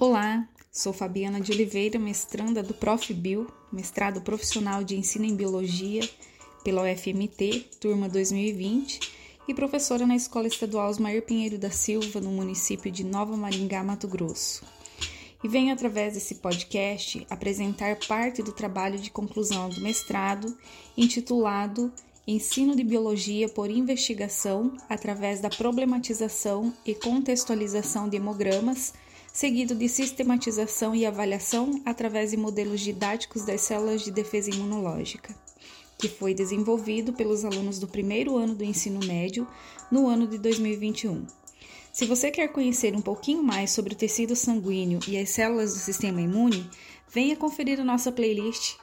Olá, sou Fabiana de Oliveira, mestranda do ProfBio, mestrado profissional de ensino em biologia pela UFMT, turma 2020, e professora na Escola Estadual Osmar Pinheiro da Silva, no município de Nova Maringá, Mato Grosso. E venho através desse podcast apresentar parte do trabalho de conclusão do mestrado, intitulado Ensino de Biologia por Investigação através da problematização e contextualização de hemogramas seguido de sistematização e avaliação através de modelos didáticos das células de defesa imunológica, que foi desenvolvido pelos alunos do primeiro ano do ensino médio no ano de 2021. Se você quer conhecer um pouquinho mais sobre o tecido sanguíneo e as células do sistema imune, venha conferir a nossa playlist